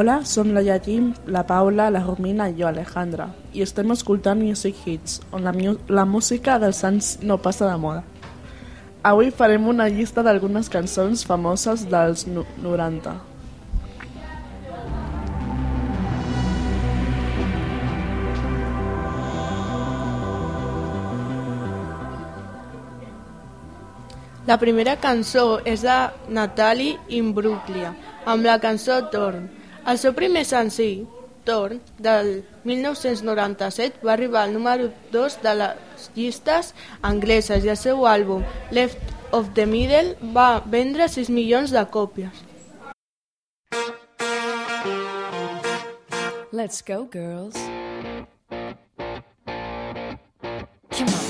Hola, som la Yatim, la Paula, la Romina i jo, Alejandra, i estem escoltant Music Hits, on la, la música dels anys no passa de moda. Avui farem una llista d'algunes cançons famoses dels 90. La primera cançó és de Natalie Imbruglia, amb la cançó Torn. El seu primer senzill, "Torn", del mil nou-cents noranta-set, va arribar al número 2 de les llistes angleses i el seu àlbum "Left of the Middle" va vendre 6 milions de còpies. Let's go, girls. Come on.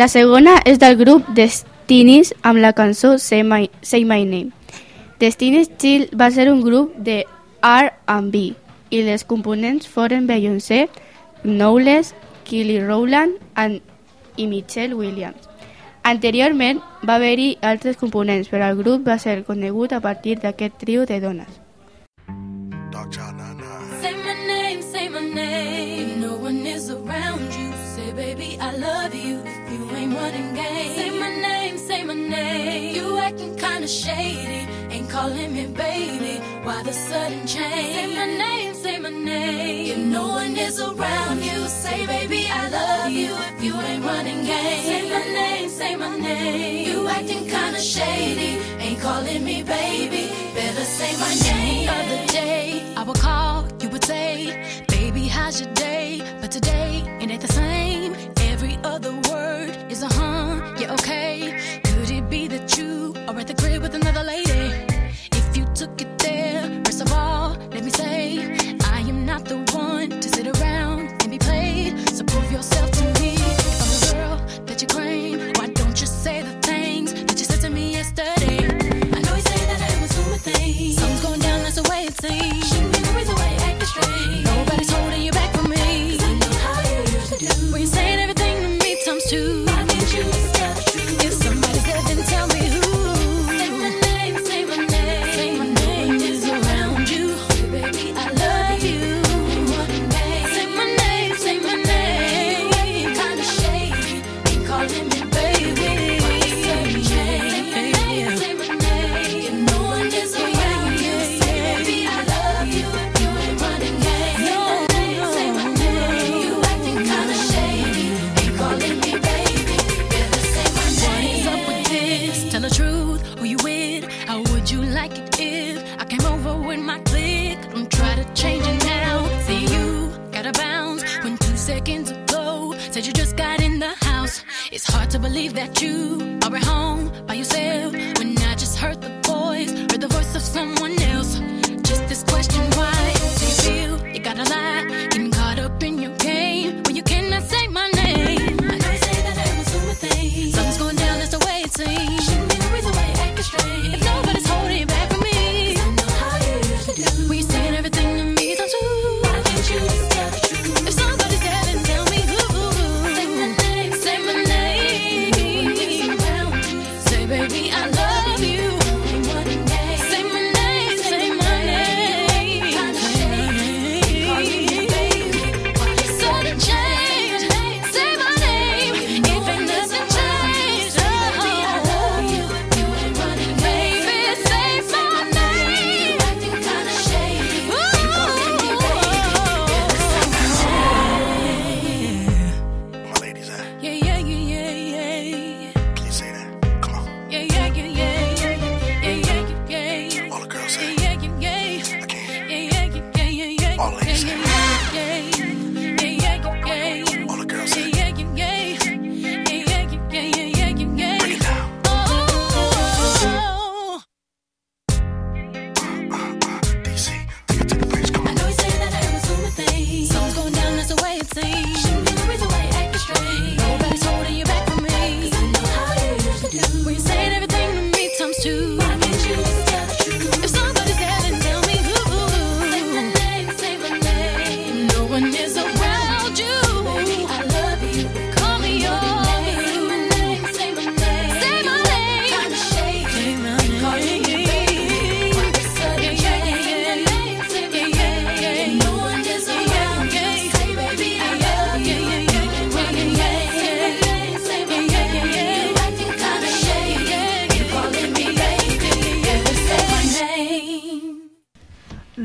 La segona és del grup Destinis amb la cançó Say My, Say My Name. Destinis Chill va ser un grup de R&B i les components foren Beyoncé, Knowles, Kelly Rowland and, i Michelle Williams. Anteriorment va haver-hi altres components, però el grup va ser conegut a partir d'aquest trio de dones. Running game. Say my name, say my name. You acting kinda shady, ain't calling me baby. Why the sudden change? Say my name, say my name. If no one is around you, say baby I love you. If you ain't running game, say my name, say my name. You acting kinda shady, ain't calling me baby. Better say my name. The other day I would call, you would say, baby how's your day? But today it ain't the same. Now that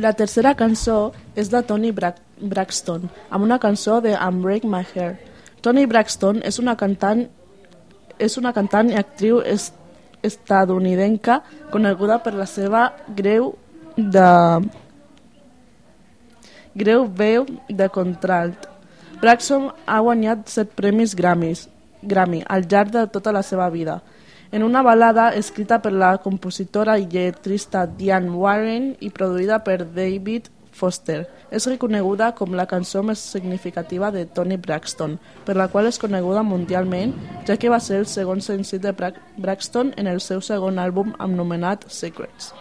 La tercera cançó és de Tony Bra Braxton, amb una cançó de Unbreak My Hair. Tony Braxton és una cantant, és una cantant i actriu est estatunidenca coneguda per la seva greu de greu veu de contralt. Braxton ha guanyat set premis Grammys, Grammy al llarg de tota la seva vida en una balada escrita per la compositora i lletrista Diane Warren i produïda per David Foster. És reconeguda com la cançó més significativa de Tony Braxton, per la qual és coneguda mundialment, ja que va ser el segon senzill de Bra Braxton en el seu segon àlbum anomenat Secrets.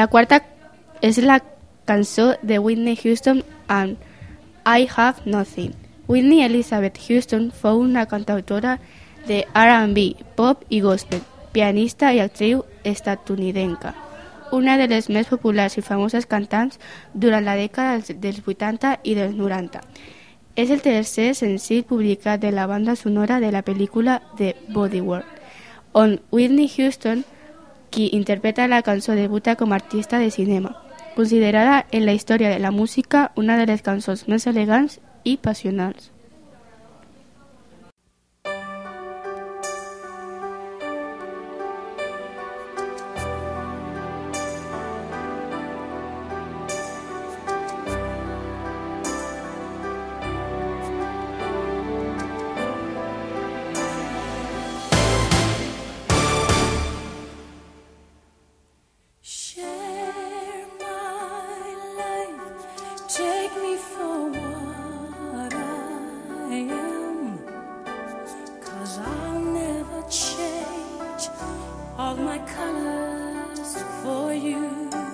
La cuarta es la canción de Whitney Houston and I Have Nothing. Whitney Elizabeth Houston fue una cantautora de RB, pop y gospel, pianista y actriz estadounidense, Una de las más populares y famosas cantantes durante la década del 80 y del 90. Es el tercer sencillo publicado de la banda sonora de la pel·lícula The Bodyguard, on Whitney Houston qui interpreta la cançó debuta com a artista de cinema, considerada en la història de la música una de les cançons més elegants i passionals. all my colors for you.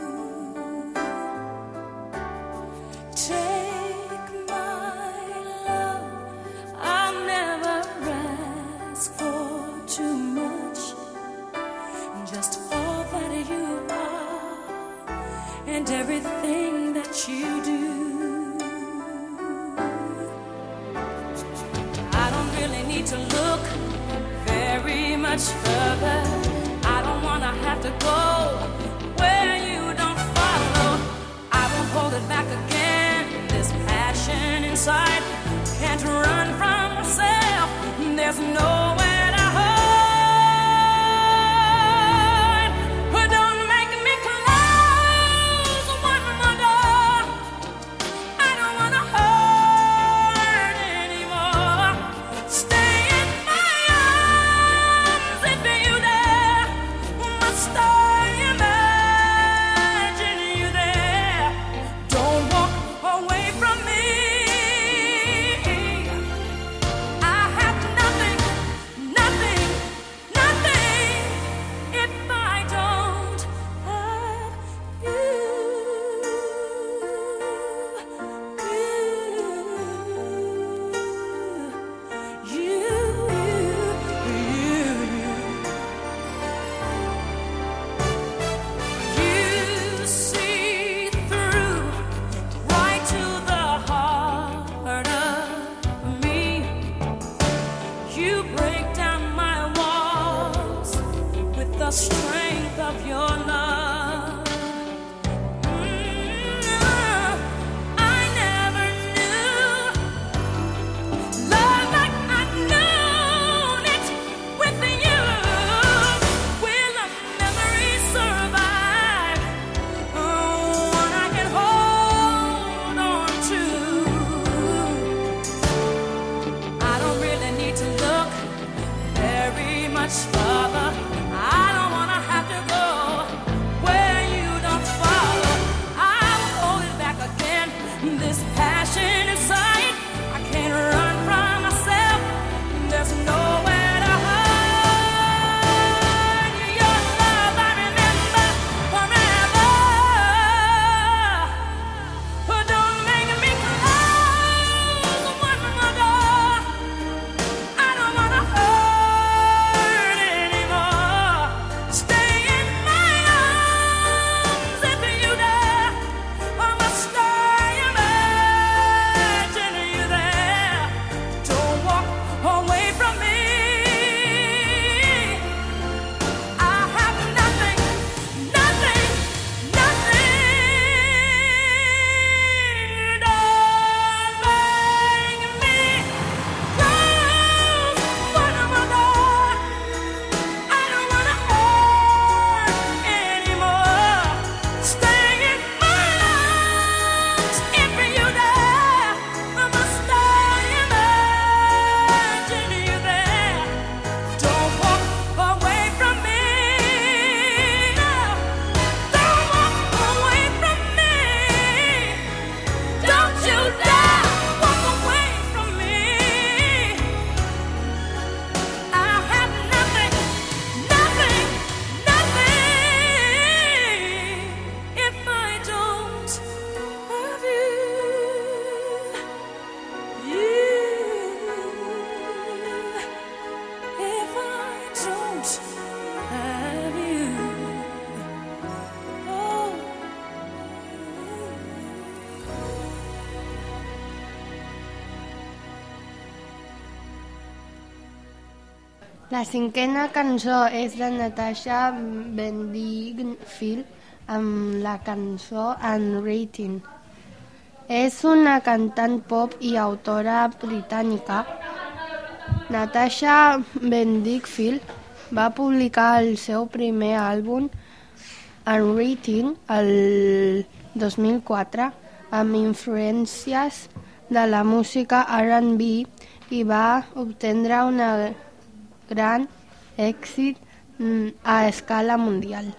La cinquena cançó és de Natasha Bedingfield amb la cançó Unwritten. És una cantant pop i autora britànica. Natasha Bedingfield va publicar el seu primer àlbum Unwritten el 2004 amb influències de la música R&B i va obtenir una gran éxito mm, a escala mundial.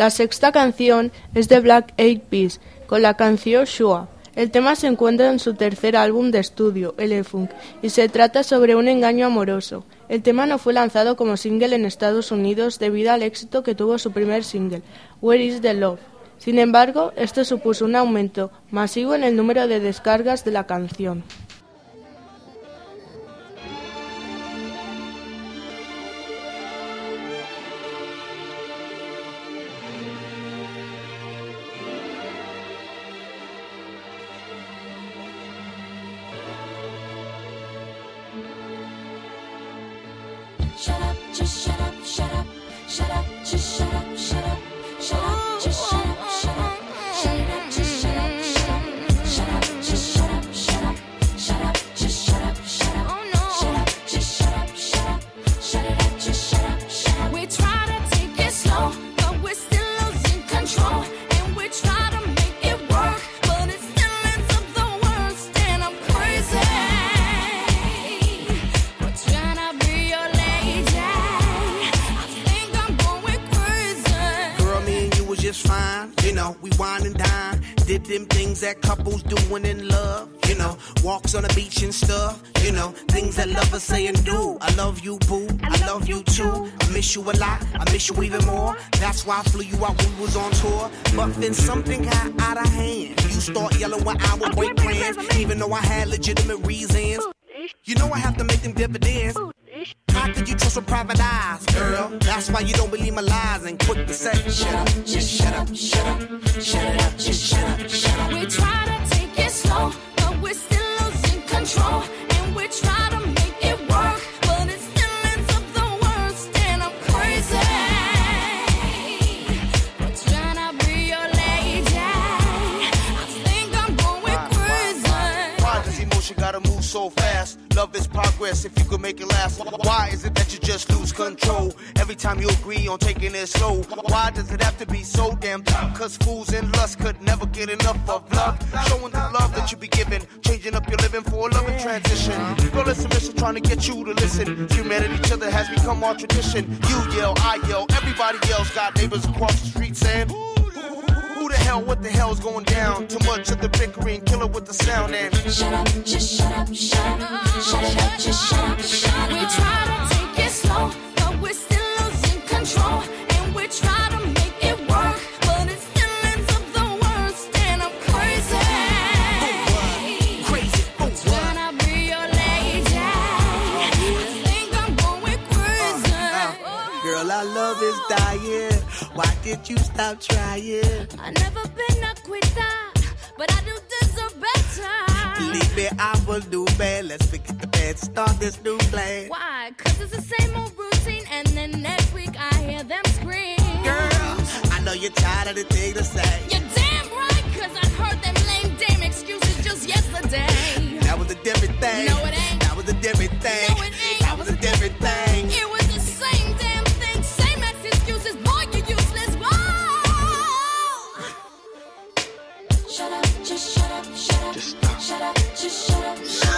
La sexta canción es de Black Eyed Peas, con la canción Shua. El tema se encuentra en su tercer álbum de estudio, Elefunk, y se trata sobre un engaño amoroso. El tema no fue lanzado como single en Estados Unidos debido al éxito que tuvo su primer single, Where is the Love. Sin embargo, esto supuso un aumento masivo en el número de descargas de la canción. That say and do. I love you, boo. I love you too. I miss you a lot. I miss you even more. That's why I flew you out when we was on tour. But then something got out of hand. You start yelling when I would break plans. Even though I had legitimate reasons. You know I have to make them dividends. How could you trust with private eyes, girl? That's why you don't believe my lies and quick to say, shut up, just shut up, shut up, shut up, so fast? Love is progress if you could make it last. Why is it that you just lose control every time you agree on taking it slow? Why does it have to be so damn tough? Cause fools in lust could never get enough of love. Showing the love that you be giving, changing up your living for a loving transition. Girl, it's a mission trying to get you to listen. Humanity, each other has become our tradition. You yell, I yell, everybody yells. Got neighbors across the street saying, Who the hell, what the hell's going down? Too much of the bickering, kill it with the sound and Shut up, just shut up, shut up, shut up, just shut up, shut up. Did you stop trying? I've never been a quitter, but I do deserve better. Believe me, I will do bad. Let's forget the bad, start this new plan. Why? Cause it's the same old routine, and then next week I hear them scream. Girl, I know you're tired of the thing to say. You're damn right, cause I heard them lame damn excuses just yesterday. That was a different thing. No, it ain't. That was a different thing. No, it ain't. That was a different Shut up, just shut up,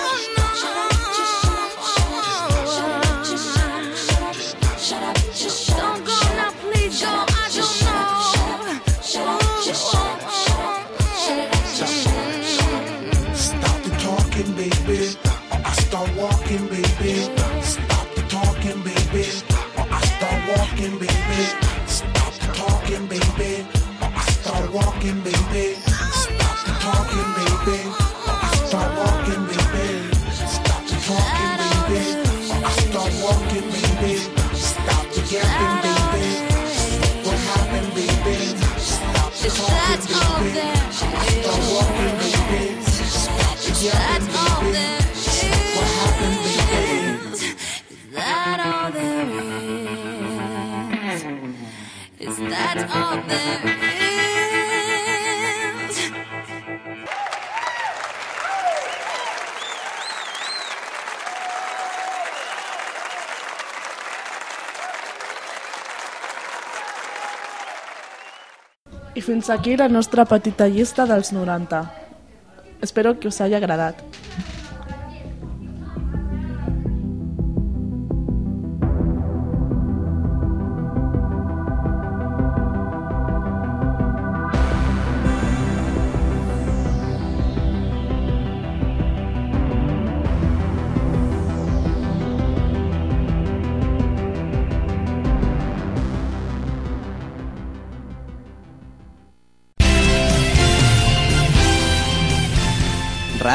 I fins aquí la nostra petita llista dels 90. Espero que us hagi agradat.